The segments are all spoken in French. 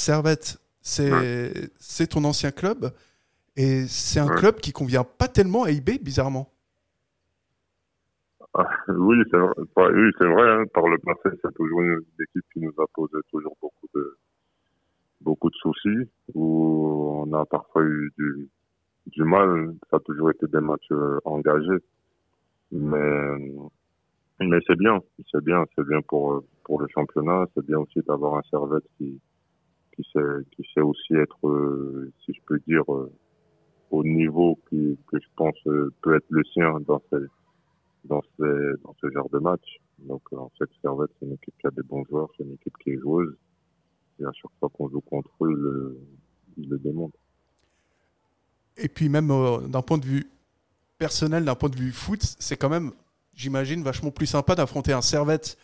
Servette, c'est ton ancien club et c'est un club qui convient pas tellement à IB, bizarrement. Ah, oui, c'est vrai. Oui, c'est vrai hein. Par le passé, c'est toujours une équipe qui nous a posé toujours beaucoup de beaucoup de soucis où on a parfois eu du, du mal. Ça a toujours été des matchs euh, engagés, mais mais c'est bien, c'est bien, c'est bien pour pour le championnat. C'est bien aussi d'avoir un Servette qui qui sait aussi être, euh, si je peux dire, euh, au niveau que je pense peut être le sien dans ce, genre de match. Donc, en fait, Servette, c'est une équipe qui a des bons joueurs, c'est une équipe qui est joueuse. Et à chaque fois qu'on joue contre eux, ils le, démontrent. Et puis, même euh, d'un point de vue personnel, d'un point de vue foot, c'est quand même, j'imagine, vachement plus sympa d'affronter un Servette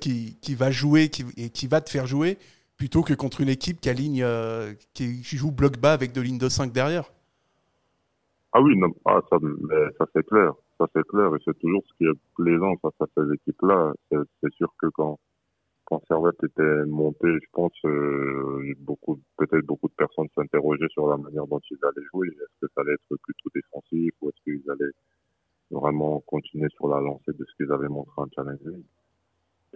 qui, va jouer et qui va te faire jouer plutôt que contre une équipe qui aligne, euh, qui, joue bloc bas avec deux lignes de 5 derrière. Ah oui, non, ah, ça, c'est clair ça c'est clair et c'est toujours ce qui est plaisant face à ces équipes-là. C'est sûr que quand quand Servette était monté, je pense euh, beaucoup peut-être beaucoup de personnes s'interrogeaient sur la manière dont ils allaient jouer. Est-ce que ça allait être plutôt défensif ou est-ce qu'ils allaient vraiment continuer sur la lancée de ce qu'ils avaient montré en Challenge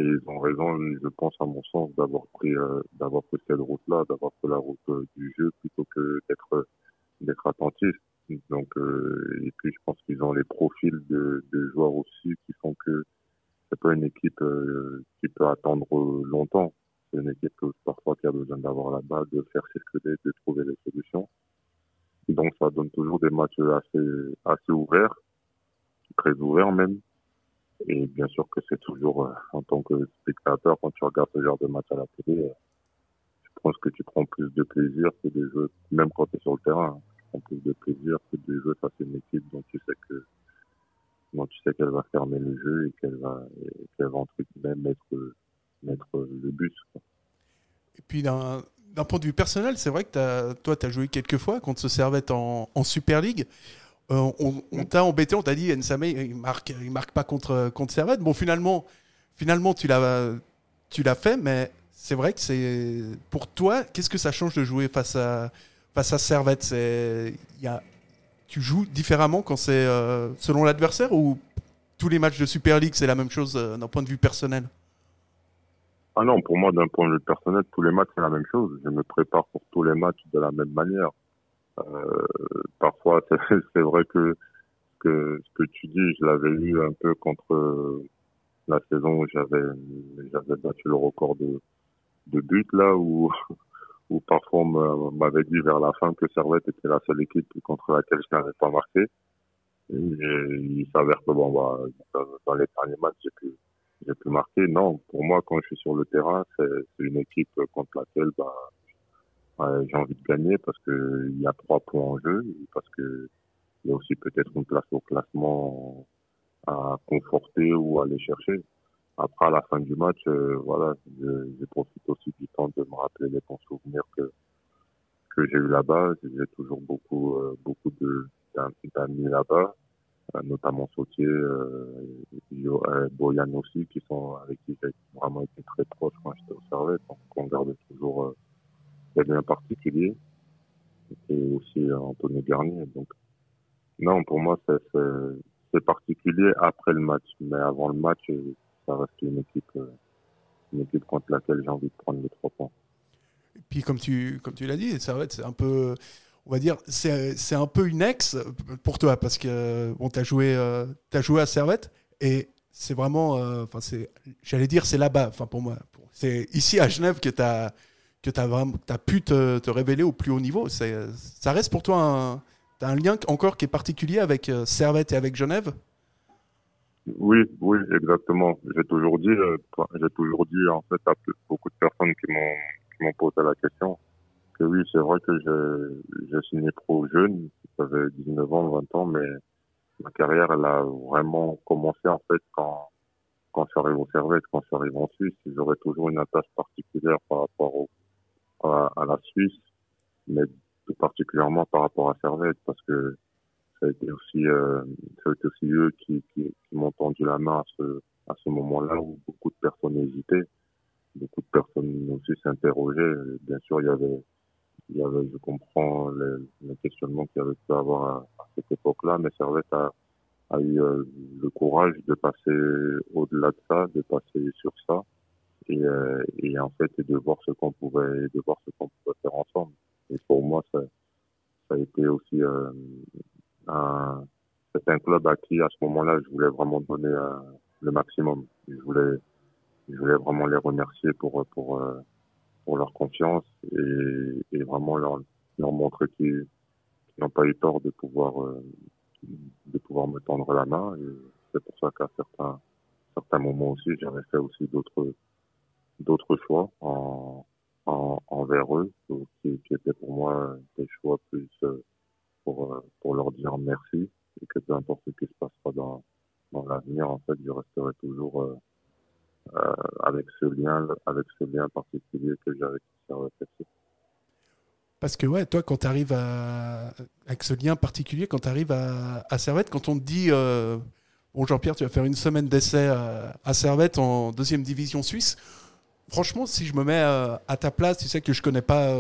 Et ils ont raison, je pense à mon sens, d'avoir pris euh, pris cette route-là, d'avoir pris la route euh, du jeu plutôt que d'être d'être attentif. Donc, euh, et puis je pense qu'ils ont les profils de, joueurs aussi qui font que c'est pas une équipe qui peut attendre longtemps. C'est une équipe parfois qui a besoin d'avoir la balle, de faire circuler, de trouver des solutions. Donc ça donne toujours des matchs assez ouverts, très ouverts même. Et bien sûr que c'est toujours euh, en tant que spectateur quand tu regardes ce genre de match à la télé, je pense que tu prends plus de plaisir que des jeux, même quand tu es sur le terrain prend plus de plaisir que de jouer face à une équipe dont tu sais que dont tu sais qu'elle va fermer le jeu et qu'elle va qu'elle va entre guillemets mettre mettre le but. Et puis d'un d'un point de vue personnel, c'est vrai que as, toi, tu as joué quelques fois contre ce Servette en, en Super League. Euh, on, t'a embêté, on t'a dit Nsame, il marque, il marque pas contre, contre Servette. Bon, finalement, finalement tu l'as tu l'as fait, mais c'est vrai que c'est pour toi, qu'est-ce que ça change de jouer face à face à Servette? Tu joues différemment quand c'est euh, selon l'adversaire ou tous les matchs de Super League, c'est la même chose euh, d'un point de vue personnel? Ah non, pour moi, d'un point de vue personnel, tous les matchs, c'est la même chose. Je me prépare pour tous les matchs de la même manière. Euh, parfois, c'est vrai que, ce que tu dis, je l'avais eu un peu contre la saison où j'avais battu le record de, buts là où parfois on m'avait dit vers la fin que Servette était la seule équipe contre laquelle je n'avais pas marqué. Et il s'avère que bah, dans les derniers matchs, j'ai pu, j'ai pu marquer. Non, pour moi, quand je suis sur le terrain, c'est, une équipe contre laquelle bah, j'ai envie de gagner parce que il y a trois points en jeu, parce que il y a aussi peut-être une place au classement à conforter ou à aller chercher. Après, à la fin du match, euh, voilà, je, je, profite aussi du temps de me rappeler les bons souvenirs que que j'ai eu là-bas. J'ai toujours beaucoup euh, beaucoup de d'amis là-bas, euh, notamment Sautier, euh, Boyan aussi, qui sont avec qui j'ai vraiment été très proche quand j'étais au Servette. Donc, on garde toujours des liens particuliers. Et aussi Anthony Garnier. Donc, non, pour moi, c'est particulier après le match, mais avant le match ça reste une équipe, euh, une équipe contre laquelle j'ai envie de prendre les trois points. Puis comme tu, comme tu l'as dit, ça va un peu, on va dire, c'est un peu une ex pour toi parce que bon, tu as joué, euh, joué à Servette et c'est vraiment, euh, enfin c'est, j'allais dire c'est là-bas, pour moi, c'est ici à Genève que tu as que tu as, pu te, révéler au plus haut niveau. Ça reste pour toi un, lien encore qui est particulier avec Servette et avec Genève? Oui, oui, exactement. J'ai toujours dit, euh, j'ai toujours dit en fait à beaucoup de personnes qui m'ont posé la question que oui, c'est vrai que j'ai signé pro jeune, j'avais 19 ans, 20 ans, mais ma carrière elle a vraiment commencé en fait quand quand je suis arrivé au Servette, quand je suis arrivé en Suisse, j'aurais toujours une attache particulière par rapport au, à, à la Suisse, mais tout particulièrement par rapport à Servette parce que ça a été aussi, euh, ça a été aussi eux qui, qui, qui m'ont tendu la main à ce, à ce moment-là où beaucoup de personnes hésitaient. beaucoup de personnes aussi s'interrogeaient. Bien sûr, il y avait, il y avait, je comprends les, questionnements qu'il y avait pu avoir à, cette époque-là, mais Servette a, a eu euh, le courage de passer au-delà de ça, de passer sur ça, et, euh, et en fait, de voir ce qu'on pouvait, de voir ce qu'on pouvait faire ensemble. Et pour moi, ça, ça a été aussi euh, un, club à qui, à ce moment-là, je voulais vraiment donner le maximum. Je voulais, je voulais vraiment les remercier pour, pour, pour leur confiance et, vraiment leur, leur montrer qu'ils n'ont pas eu tort de pouvoir, euh, de pouvoir me tendre la main. C'est pour ça qu'à certains, certains moments aussi, j'avais fait aussi d'autres, d'autres choix en, en, envers eux, qui, qui étaient pour moi des choix plus euh, pour, euh, pour leur dire merci et que peu importe ce qui se passera dans, dans l'avenir, en fait, je resterai toujours euh, avec ce lien, avec ce lien particulier que j'ai avec Servette Parce que ouais, toi, quand tu arrives à, avec ce lien particulier, quand tu arrives à, Servette, quand on te dit euh, bon Jean-Pierre, tu vas faire une semaine d'essai à, à, Servette en deuxième division suisse. Franchement, si je me mets à ta place, tu sais que je connais pas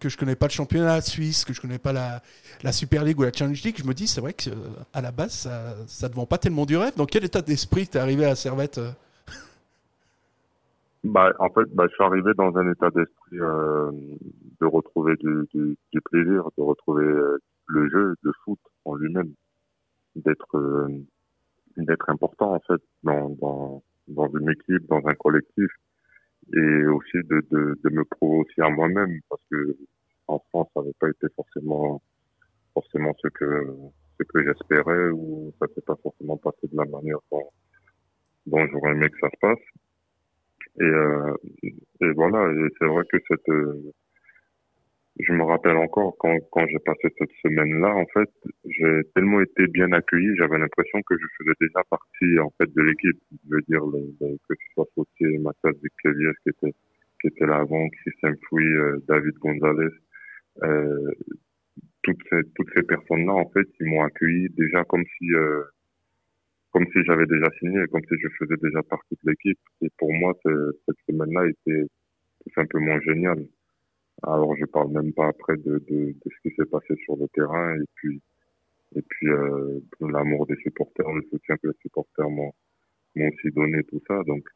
que je connais pas le championnat suisse, que je connais pas la, la Super League ou la Challenge League, je me dis c'est vrai que à la base ça ça te vend pas tellement du rêve. Dans quel état d'esprit t'es arrivé à Servette bah, en fait, bah, je suis arrivé dans un état d'esprit euh, de retrouver du, du, plaisir, de retrouver euh, le jeu de foot en lui-même, d'être euh, d'être important en fait dans, dans, dans une équipe, dans un collectif, et aussi de, de, de me prouver aussi à moi-même parce que en France, ça n'avait pas été forcément forcément ce que ce que j'espérais ou ça s'est pas forcément passé de la manière dont, dont j'aurais aimé que ça se passe. Et, euh, et voilà, et c'est vrai que cette, je me rappelle encore quand, quand j'ai passé cette semaine-là, en fait, j'ai tellement été bien accueilli, j'avais l'impression que je faisais déjà partie en fait de l'équipe. Je veux dire, que ce soit Fautier, Mathias Vickevies qui était qui était là avant, Christian Fouy, euh, David Gonzalez, euh, toutes ces toutes ces personnes-là, en fait, ils m'ont accueilli déjà comme si euh, comme si j'avais déjà signé, comme si je faisais déjà partie de l'équipe. Et pour moi, cette semaine-là était tout simplement géniale. Alors, je parle même pas après de, de, de ce qui s'est passé sur le terrain et puis et puis euh, l'amour des supporters, le soutien que les supporters m'ont aussi donné, tout ça. Donc,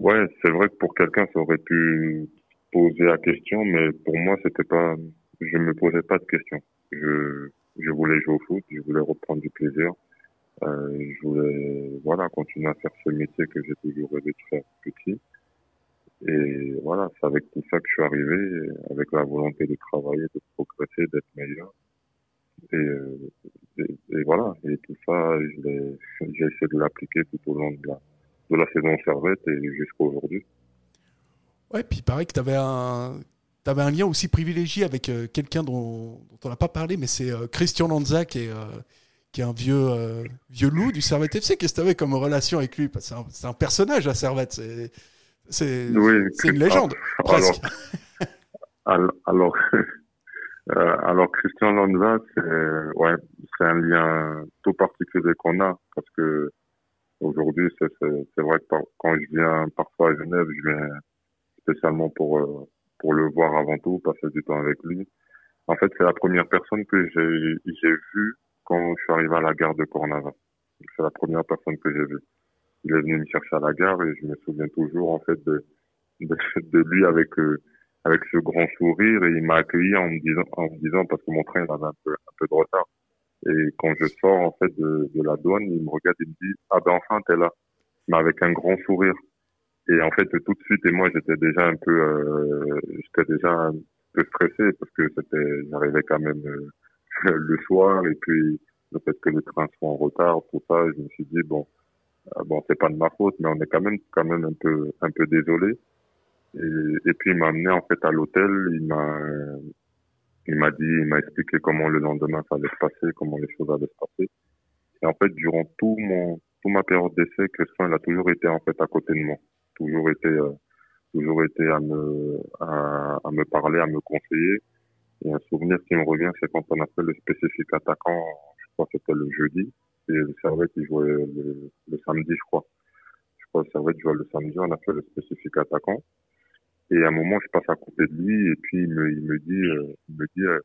ouais, c'est vrai que pour quelqu'un, ça aurait pu poser la question, mais pour moi, c'était pas, je me posais pas de questions. Je, je voulais jouer au foot, je voulais reprendre du plaisir. Euh, je voulais voilà continuer à faire ce métier que j'ai toujours rêvé de faire petit. Et voilà, c'est avec tout ça que je suis arrivé, avec la volonté de travailler, de progresser, d'être meilleur. Et, euh, voilà, et tout ça, j'ai essayé de l'appliquer tout au long de la, de la saison Servette et jusqu'à aujourd'hui. Ouais, puis il paraît que tu avais un, avais un lien aussi privilégié avec euh, quelqu'un dont, on n'a pas parlé, mais c'est Christian Lanza qui est qui est un vieux, euh, vieux loup du Servette FC. Qu'est-ce que tu avais comme relation avec lui? C'est un, un, personnage à Servette. C'est une légende, presque. Alors, alors, euh, alors Christian Lanza, c'est ouais, un lien tout particulier qu'on a parce que aujourd'hui, c'est vrai que quand je viens parfois à Genève, je viens spécialement pour, euh, pour le voir avant tout, passer du temps avec lui. En fait, c'est la première personne que j'ai vue quand je suis arrivé à la gare de Cornava. C'est la première personne que j'ai vue. Il est venu me chercher à la gare et je me souviens toujours en fait de lui avec euh, avec ce grand sourire et il m'a accueilli en me disant en me disant parce que mon train avait un peu un peu de retard. Et quand je sors en fait de, la douane il me regarde et me dit ah ben enfin t'es là mais avec un grand sourire. Et en fait tout de suite et moi j'étais déjà un peu euh, j'étais déjà un peu stressé parce que c'était j'arrivais quand même euh, le soir et puis le fait que les trains soit en retard, tout ça, je me suis dit bon, bon c'est pas de ma faute, mais on est quand même quand même un peu un peu désolé. Et, et puis il m'a amené en fait à l'hôtel, il m'a il m'a dit, il m'a expliqué comment le lendemain ça allait se passer, comment les choses allaient se passer. Et en fait durant tout mon toute ma période d'essai, Christian il a toujours été en fait à côté de moi, toujours été euh, toujours été à me à, à me parler, à me conseiller et un souvenir qui me revient, c'est quand on a fait le spécifique attaquant, je crois que c'était le jeudi, et le Servette, il jouait le, samedi, je crois. Je contre Servette, je joue le samedi, on a fait le spécifique attaquant. Et à un moment, je passe à côté de lui et puis il me, il me dit, euh, il me dit, euh,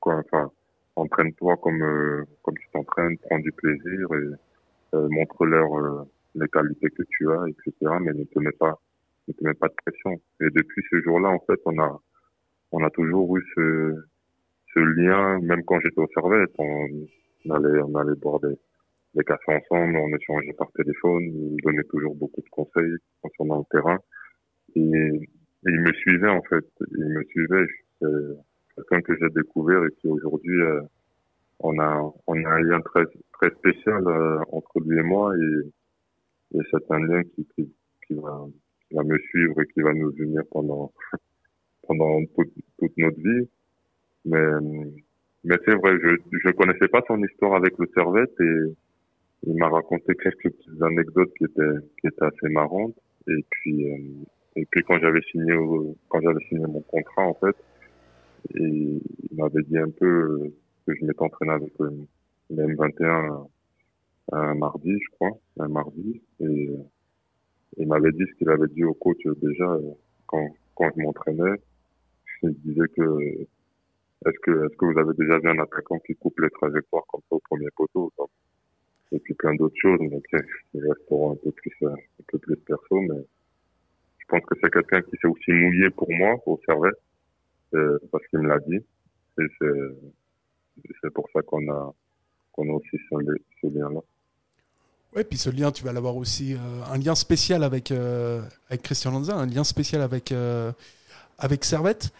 quoi, enfin, entraîne-toi comme, euh, comme tu t'entraînes, prends du plaisir et montre-leur les qualités que tu as, etc. Mais ne te mets pas, ne te mets pas de pression. Et depuis ce jour-là, en fait, on a, on a toujours eu ce, ce lien, même quand j'étais au Servette, on, allait, on allait boire des, des cafés ensemble, on échangeait par téléphone, il me donnait toujours beaucoup de conseils concernant le terrain. Et, il me suivait en fait, il me suivait. C'est quelqu'un que j'ai découvert et qui aujourd'hui euh, on a on a un lien très très spécial euh, entre lui et moi et, et c'est un lien qui, qui, qui va qui va me suivre et qui va nous unir pendant pendant toute, toute notre vie. Mais mais c'est vrai, je je connaissais pas son histoire avec le Servette et il m'a raconté quelques petites anecdotes qui étaient qui étaient assez marrantes et puis euh, et puis quand j'avais signé quand j'avais signé mon contrat en fait, il m'avait dit un peu que je m'étais entraîné avec le, M21 un mardi, je crois, un mardi, et il m'avait dit ce qu'il avait dit au coach déjà quand quand je m'entraînais. Il disait que est-ce que est-ce que vous avez déjà vu un attaquant qui coupe les trajectoires comme ça au premier poteau et puis plein d'autres choses donc il resteront un peu plus plus perso mais je pense que c'est quelqu'un qui s'est aussi mouillé pour moi, au Servette, euh, parce qu'il me l'a dit. Et c'est pour ça qu'on a, qu'on a aussi ce, lien-là. Ouais, puis ce lien, tu vas l'avoir aussi, euh, un lien spécial avec, euh, avec Christian Lanza, un lien spécial avec, avec Servette.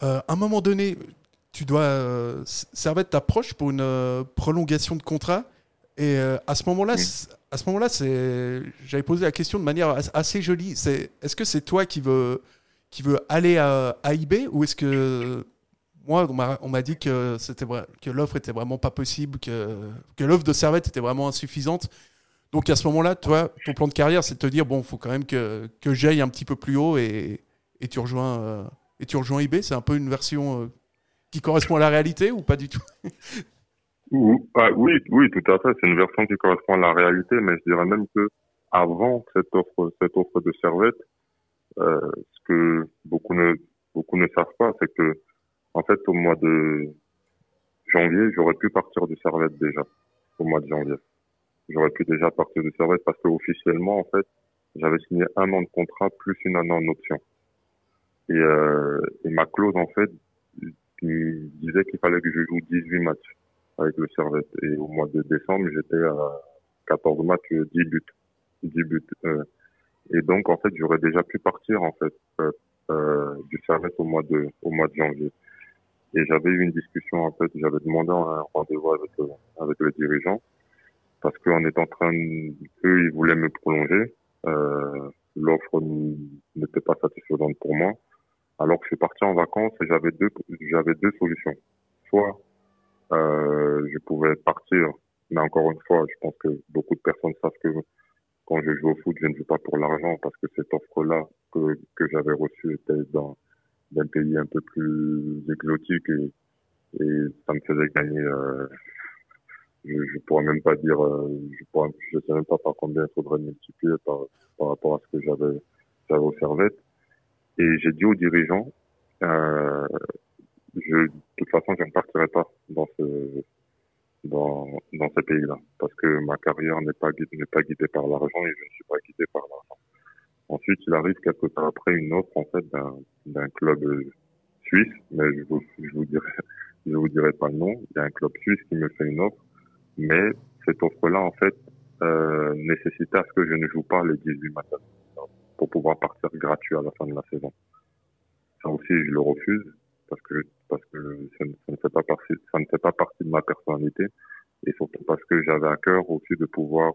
à un moment donné, tu dois, Servette t'approche pour une prolongation de contrat. Et à ce moment-là, à ce moment-là, c'est, j'avais posé la question de manière assez jolie. C'est, est-ce que c'est toi qui veux, qui veut aller à, à eBay ou est-ce que moi, on m'a, dit que c'était vrai, que l'offre était vraiment pas possible, que, que l'offre de Servette était vraiment insuffisante. Donc à ce moment-là, toi, ton plan de carrière, c'est de te dire bon, faut quand même que, que j'aille un petit peu plus haut et, et tu rejoins euh, et tu rejoins eBay. C'est un peu une version euh, qui correspond à la réalité ou pas du tout Ah, oui, oui, tout à fait. C'est une version qui correspond à la réalité, mais je dirais même que avant cette offre, cette offre de Servette, euh, ce que beaucoup ne beaucoup ne savent pas, c'est que en fait au mois de janvier, j'aurais pu partir du Servette déjà au mois de janvier. J'aurais pu déjà partir du Servette parce que officiellement en fait, j'avais signé un an de contrat plus une année en option. Et, euh, et ma clause en fait disait qu'il fallait que je joue 18 matchs avec le Servette. Et au mois de décembre, j'étais à 14 matchs, 10 buts. 10 buts. Euh, et donc, en fait, j'aurais déjà pu partir, en fait, euh, euh, du Servette au mois de, au mois de janvier. Et j'avais eu une discussion, en fait, j'avais demandé un rendez-vous avec, avec le dirigeant parce qu'on est en train, eux, ils voulaient me prolonger. Euh, L'offre n'était pas satisfaisante pour moi. Alors que je suis parti en vacances et j'avais deux, j'avais deux solutions. Soit euh, je pouvais partir. Mais encore une fois, je pense que beaucoup de personnes savent que quand je joue au foot, je ne joue pas pour l'argent parce que cette offre-là que, que j'avais reçue était dans d'un pays un peu plus exotique et, et ça me faisait gagner. Euh, je, je pourrais même pas dire, euh, je pourrais, je sais même pas par combien il faudrait multiplier par, par rapport à ce que j'avais j'avais au Servette. Et j'ai dit aux dirigeants, euh, je, de toute façon, je ne partirai pas dans ce, dans, dans ce pays-là. Parce que ma carrière n'est pas, n'est pas guidée par l'argent et je ne suis pas guidé par l'argent. Ensuite, il arrive quelque temps après une offre, en fait, d'un, d'un club suisse, mais je vous, je vous dirai, je vous dirai pas le nom. Il y a un club suisse qui me fait une offre, mais cette offre-là, en fait, euh, nécessitait à ce que je ne joue pas les 18 matchs pour pouvoir partir gratuit à la fin de la saison. Ça aussi, je le refuse parce que parce que ça, ne fait pas partie ça ne fait pas partie de ma personnalité et surtout parce que j'avais à cœur aussi de pouvoir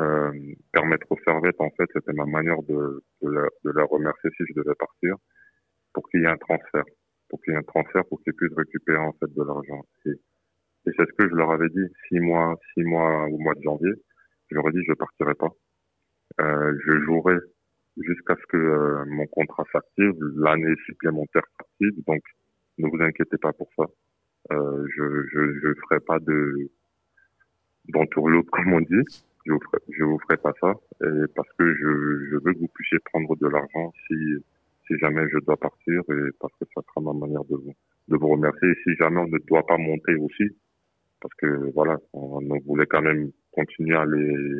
euh, permettre aux servettes en fait c'était ma manière de de la, remercier si je devais partir pour qu'il y ait un transfert pour qu'il y ait un transfert pour qu'ils puissent récupérer en fait de l'argent. Et, c'est ce que je leur avais dit six mois six mois au mois de janvier. Je leur ai dit je partirai pas. Euh, je jouerai jusqu'à ce que euh, mon contrat s'active, l'année supplémentaire s'active. Donc, ne vous inquiétez pas pour ça. Euh, je je je ferai pas de d'entourloupe comme on dit. je vous je vous ferai pas ça, et parce que je, je veux que vous puissiez prendre de l'argent si, si jamais je dois partir, et parce que ça sera ma manière de vous, de vous remercier. Et si jamais on ne doit pas monter aussi, parce que voilà, on, voulait quand même continuer à les,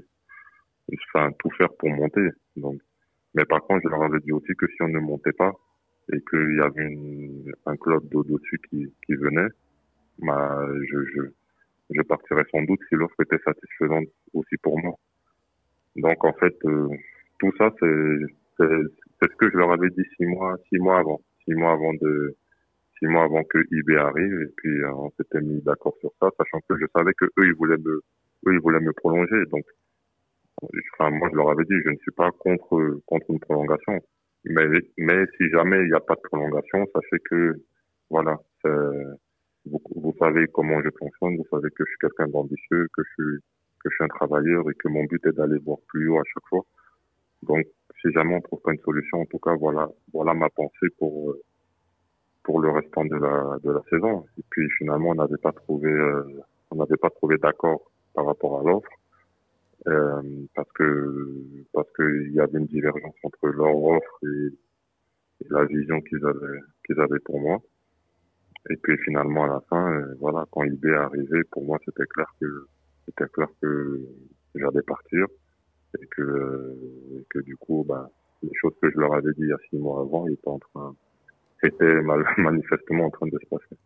enfin, tout faire pour monter. Donc, mais par contre, je leur avais dit aussi que si on ne montait pas et qu'il y avait une, un club d'au-dessus qui, qui venait, bah, je, je, je partirais sans doute si l'offre était satisfaisante aussi pour moi. Donc en fait, euh, tout ça, c'est c'est ce que je leur avais dit six mois, six mois avant, six mois avant de six mois avant que IB arrive, et puis euh, on s'était mis d'accord sur ça, sachant que je savais que eux ils voulaient me eux ils voulaient me prolonger, donc enfin moi je leur avais dit je ne suis pas contre contre une prolongation, mais mais si jamais il n'y a pas de prolongation, sachez que voilà vous, vous, savez comment je fonctionne, vous savez que je suis quelqu'un d'ambitieux, que je suis que je suis un travailleur et que mon but est d'aller voir plus haut à chaque fois. Donc, si jamais on trouve pas une solution, en tout cas, voilà, voilà ma pensée pour pour le restant de la de la saison. Et puis finalement, on n'avait pas trouvé euh, on n'avait pas trouvé d'accord par rapport à l'offre euh, parce que parce qu'il y avait une divergence entre leur offre et, la vision qu'ils avaient qu'ils avaient pour moi. Et puis finalement à la fin, euh, voilà, quand IB est arrivé, pour moi c'était clair que c'était clair que j'allais partir et que, euh, que du coup, bah, les choses que je leur avais dit il y a six mois avant, étaient en train, étaient manifestement en train de se passer.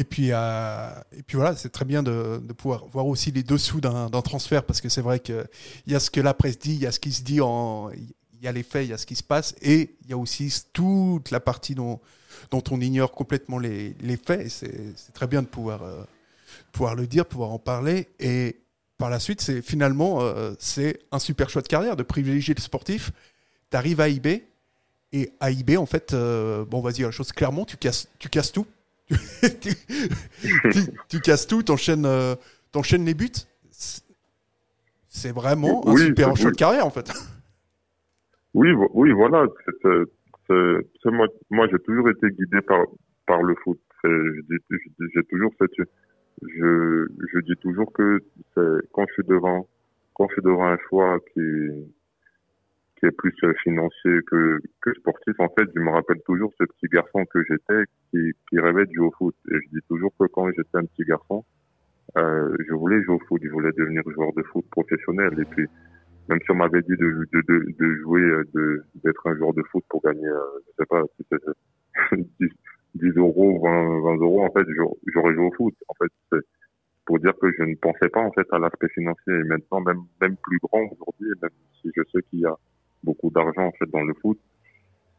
Et puis, euh, et puis voilà, c'est très bien de, de, pouvoir voir aussi les dessous d'un transfert parce que c'est vrai qu'il y a ce que la presse dit, il y a ce qui se dit en, il y a les faits, il y a ce qui se passe et il y a aussi toute la partie dont, on ignore complètement les, faits. C'est très bien de pouvoir, euh, pouvoir le dire, pouvoir en parler. Et par la suite, c'est finalement euh, c'est un super choix de carrière de privilégier le sportif. Tu arrives à IB et à IB, en fait, euh, bon, vas-y, la chose clairement, tu casses, tu casses tout. tu, tu, casses tout, t'enchaînes enchaînes les buts. C'est vraiment un super choix de carrière, en fait. Oui, oui, voilà moi, moi j'ai toujours été guidé par par le foot. J'ai toujours cette, je, je dis toujours que quand je suis devant, quand je suis devant un choix qui qui plus financier que que sportif, en fait, je me rappelle toujours ce petit garçon que j'étais qui qui rêvait de jouer au foot. Et je dis toujours que quand j'étais un petit garçon, euh, je voulais jouer au foot, je voulais devenir joueur de foot professionnel. Et puis même si on m'avait dit de, de, de, jouer, euh, de, d'être un joueur de foot pour gagner, euh, je sais pas, si c'était 10, 10 euros, 20, 20 euros, en fait, j'aurais joué au foot. En fait, pour dire que je ne pensais pas, en fait, à l'aspect financier. Et maintenant, même, même plus grand aujourd'hui, même si je sais qu'il y a beaucoup d'argent, en fait, dans le foot,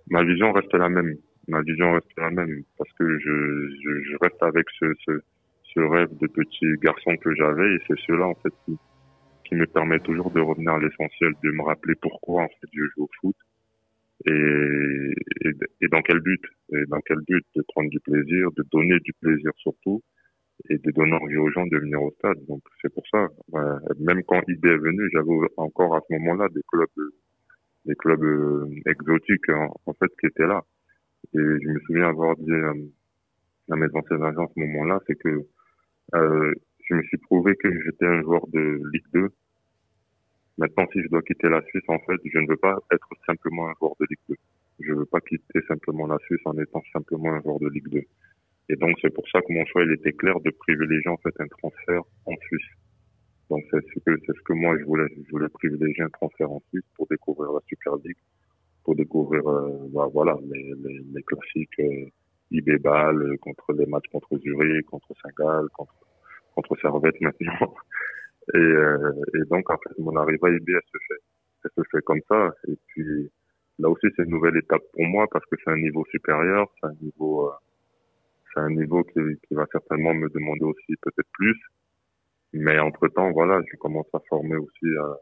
ma vision reste la même. Ma vision reste la même parce que je, reste avec ce, rêve de petit garçon que j'avais et c'est cela, en fait, qui, me permet toujours de revenir à l'essentiel, de me rappeler pourquoi en fait je joue au foot et, dans quel but, et dans quel but de prendre du plaisir, de donner du plaisir surtout et de donner envie aux gens de venir au stade. Donc c'est pour ça, même quand IB est venu, j'avais encore à ce moment-là des clubs, des clubs euh, exotiques en, fait qui étaient là. Et je me souviens avoir dit euh, à mes anciens agents à ce moment-là, c'est que euh, je me suis prouvé que j'étais un joueur de Ligue 2 Maintenant, si je dois quitter la Suisse, en fait, je ne veux pas être simplement un joueur de Ligue 2. Je ne veux pas quitter simplement la Suisse en étant simplement un joueur de Ligue 2. Et donc, c'est pour ça que mon choix, il était clair de privilégier, en fait, un transfert en Suisse. Donc, c'est ce que, c'est ce que moi, je voulais. Je voulais privilégier un transfert en Suisse pour découvrir la Super League, pour découvrir, euh, bah, voilà, les, les, les classiques, euh, IB Ball, euh, contre les matchs contre Zurich, contre Saint-Gall, contre, contre Servette maintenant. Et, euh, et donc, en fait, mon arrivée à IB, elle se fait, elle se fait comme ça. Et puis, là aussi, c'est une nouvelle étape pour moi parce que c'est un niveau supérieur, c'est un niveau, euh, c'est un niveau qui, qui, va certainement me demander aussi peut-être plus. Mais entre temps, voilà, je commence à former aussi euh,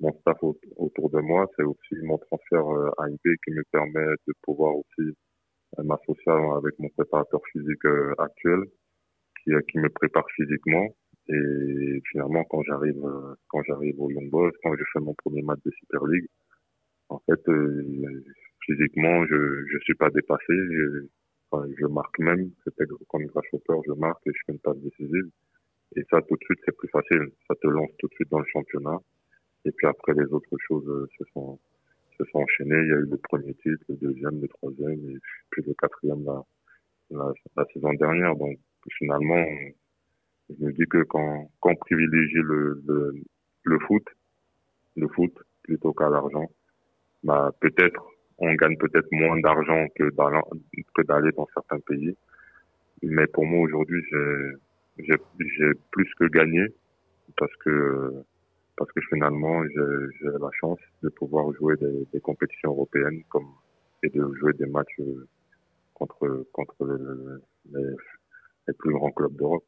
mon staff autour de moi. C'est aussi mon transfert euh, à IB qui me permet de pouvoir aussi m'associer avec mon préparateur physique actuel qui, qui me prépare physiquement et finalement, quand j'arrive, euh, quand j'arrive au Young Boys, quand je fais mon premier match de Super League, en fait, euh, physiquement, je je suis pas dépassé. Je, enfin, je marque même. C'était comme grasshopper, je marque et je fais une passe décisive. Et ça, tout de suite, c'est plus facile. Ça te lance tout de suite dans le championnat. Et puis après, les autres choses se sont se sont enchaînées. Il y a eu le premier titre, le deuxième, le troisième, et puis le quatrième la, la, saison dernière. Donc finalement, je me dis que quand, quand on privilégie le, le, le foot, le foot plutôt qu'à l'argent, bah peut-être on gagne peut-être moins d'argent que que d'aller dans certains pays. Mais pour moi aujourd'hui, j'ai j'ai plus que gagné parce que parce que finalement j'ai la chance de pouvoir jouer des, compétitions européennes comme et de jouer des matchs contre contre les, les plus grands clubs d'Europe.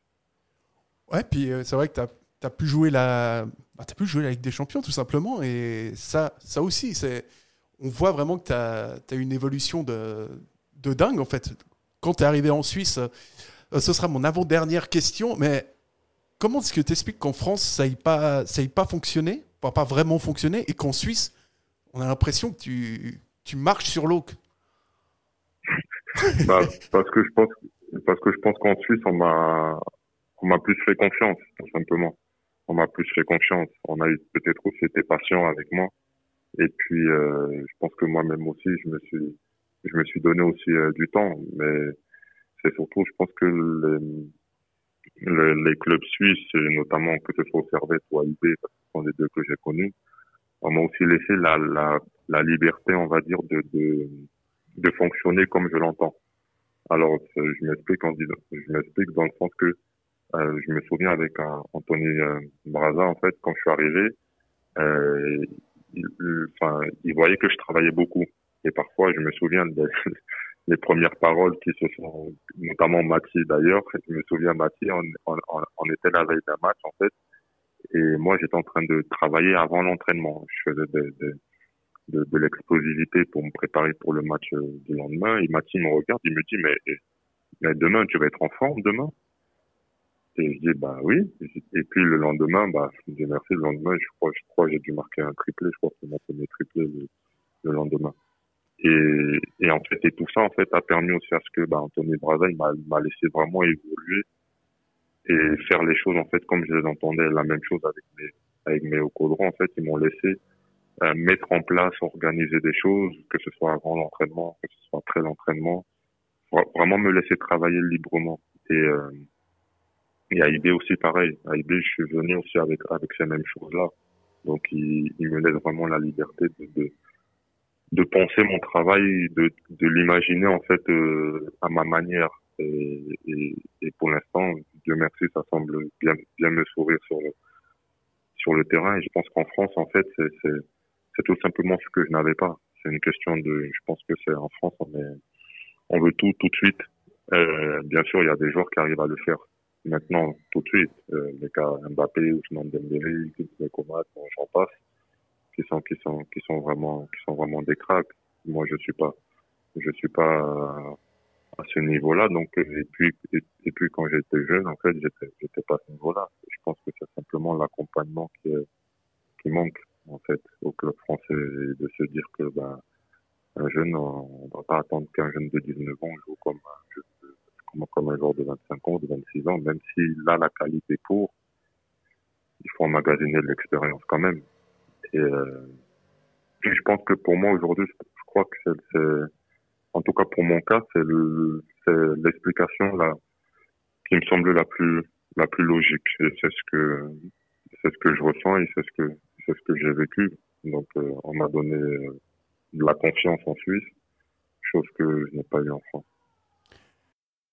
Ouais, puis euh, c'est vrai que tu as, as, pu jouer la bah, as pu la Ligue des Champions tout simplement et ça ça aussi c'est on voit vraiment que tu as, une évolution de, de dingue en fait. Quand tu es arrivé en Suisse, euh, ce sera mon avant-dernière question, mais comment est-ce que tu expliques qu'en France, ça n'ait pas, pas fonctionné, pas, vraiment fonctionné, et qu'en Suisse, on a l'impression que tu, marches sur l'eau? Bah, Parce que je pense, qu'en Suisse, on m'a, plus fait confiance, tout simplement. On m'a plus fait confiance. On a peut-être aussi été patient avec moi. Et puis, euh, je pense que moi-même aussi, je me suis, je me suis donné aussi euh, du temps. Mais c'est surtout, je pense que les, les, les, clubs suisses, notamment que ce soit Servette ou à parce que ce sont les deux que j'ai connus, on m'a aussi laissé la, la, la liberté, on va dire, de, de, de fonctionner comme je l'entends. Alors, je m'explique en disant, je m'explique dans le sens que euh, je me souviens avec un, Anthony euh, Braza, en fait, quand je suis arrivé, euh, il, enfin, il voyait que je travaillais beaucoup. Et parfois, je me souviens des, les premières paroles qui se sont, notamment Mathieu d'ailleurs, je me souviens Mathieu, on, on, on était la veille d'un match, en fait, et moi, j'étais en train de travailler avant l'entraînement. Je faisais de, de, de, de l'explosivité pour me préparer pour le match euh, du lendemain. Et Mathieu me regarde, il me dit, mais, mais demain, tu vas être en forme demain? Et je dis, bah oui. Et puis le lendemain, bah, je dis merci. Le lendemain, je crois, je crois, j'ai dû marquer un triplé. Je crois que c'est mon premier triplé le, le, lendemain. Et, et en fait, et tout ça, en fait, a permis aussi à ce que, bah, Anthony Braza, il m'a laissé vraiment évoluer et faire les choses, en fait, comme je les entendais. La même chose avec mes, avec mes codrons, en fait, ils m'ont laissé euh, mettre en place, organiser des choses, que ce soit avant l'entraînement, que ce soit après l'entraînement. Vraiment me laisser travailler librement. Et, euh, et à IB aussi pareil. À IB, je suis venu aussi avec avec ces mêmes choses-là. Donc il, il, me laisse vraiment la liberté de, de, de penser mon travail, de, de l'imaginer en fait euh, à ma manière. Et, et, et pour l'instant, Dieu merci, ça semble bien bien me sourire sur le sur le terrain. Et je pense qu'en France, en fait, c'est tout simplement ce que je n'avais pas. C'est une question de, je pense que c'est en France, on est, on veut tout tout de suite. Euh, bien sûr, il y a des joueurs qui arrivent à le faire maintenant tout de suite. Euh, les cas Mbappé, Ousmane Dembélé, Coman, j'en passe, qui sont vraiment des cracks. Moi, je suis pas suis pas à ce niveau-là. Donc et puis quand j'étais jeune, en fait, j'étais j'étais pas à ce niveau-là. Je pense que c'est simplement l'accompagnement qui manque en fait au club français de se dire que ben un jeune, on ne va pas attendre qu'un jeune de 19 ans joue comme un jeune comme un joueur de 25 ans, de 26 ans, même s'il a la qualité pour, il faut emmagasiner de l'expérience quand même. Et, euh, je pense que pour moi aujourd'hui, je crois que c'est, en tout cas pour mon cas, c'est l'explication là qui me semble la plus la plus logique. Et c'est ce que c'est ce que je ressens et c'est ce que c'est ce que j'ai vécu. Donc euh, on m'a donné de la confiance en Suisse, chose que je n'ai pas eu en France.